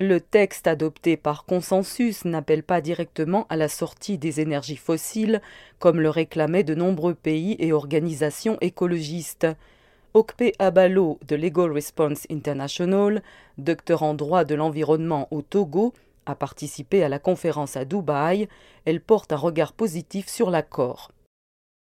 Le texte adopté par consensus n'appelle pas directement à la sortie des énergies fossiles, comme le réclamaient de nombreux pays et organisations écologistes. Okpe Abalo de Legal Response International, docteur en droit de l'environnement au Togo, a participé à la conférence à Dubaï. Elle porte un regard positif sur l'accord.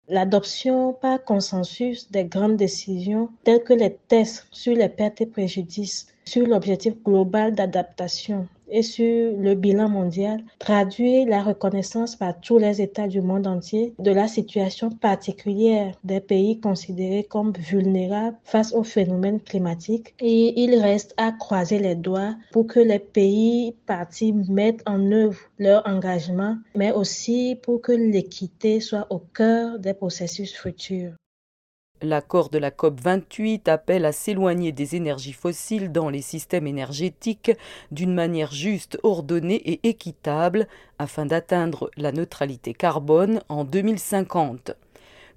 L'adoption par consensus des grandes décisions telles que les tests sur les pertes et préjudices, sur l'objectif global d'adaptation et sur le bilan mondial traduit la reconnaissance par tous les États du monde entier de la situation particulière des pays considérés comme vulnérables face aux phénomènes climatiques et il reste à croiser les doigts pour que les pays partis mettent en œuvre leur engagement, mais aussi pour que l'équité soit au cœur des processus futurs. L'accord de la COP28 appelle à s'éloigner des énergies fossiles dans les systèmes énergétiques d'une manière juste, ordonnée et équitable afin d'atteindre la neutralité carbone en 2050.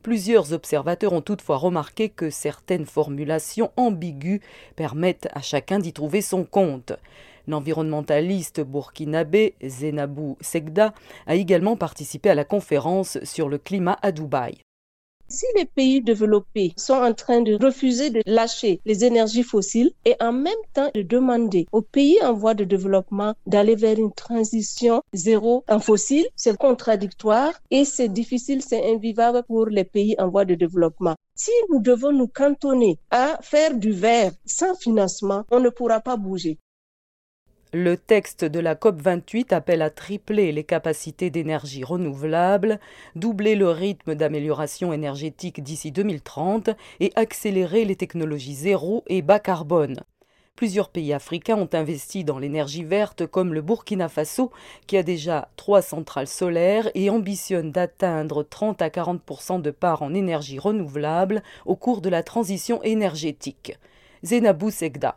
Plusieurs observateurs ont toutefois remarqué que certaines formulations ambiguës permettent à chacun d'y trouver son compte. L'environnementaliste burkinabé Zenabou Segda a également participé à la conférence sur le climat à Dubaï. Si les pays développés sont en train de refuser de lâcher les énergies fossiles et en même temps de demander aux pays en voie de développement d'aller vers une transition zéro en fossiles, c'est contradictoire et c'est difficile, c'est invivable pour les pays en voie de développement. Si nous devons nous cantonner à faire du vert sans financement, on ne pourra pas bouger. Le texte de la COP28 appelle à tripler les capacités d'énergie renouvelable, doubler le rythme d'amélioration énergétique d'ici 2030 et accélérer les technologies zéro et bas carbone. Plusieurs pays africains ont investi dans l'énergie verte comme le Burkina Faso qui a déjà trois centrales solaires et ambitionne d'atteindre 30 à 40% de part en énergie renouvelable au cours de la transition énergétique. Zenabou Segda.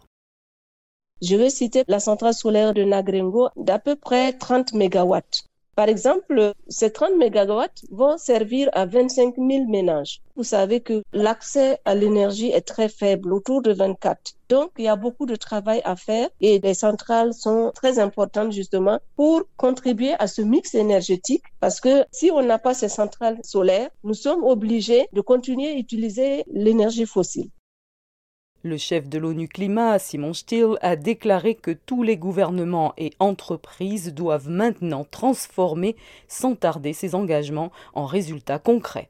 Je vais citer la centrale solaire de Nagrengo d'à peu près 30 MW. Par exemple, ces 30 MW vont servir à 25 000 ménages. Vous savez que l'accès à l'énergie est très faible, autour de 24. Donc, il y a beaucoup de travail à faire et les centrales sont très importantes justement pour contribuer à ce mix énergétique parce que si on n'a pas ces centrales solaires, nous sommes obligés de continuer à utiliser l'énergie fossile. Le chef de l'ONU Climat, Simon Still, a déclaré que tous les gouvernements et entreprises doivent maintenant transformer sans tarder ces engagements en résultats concrets.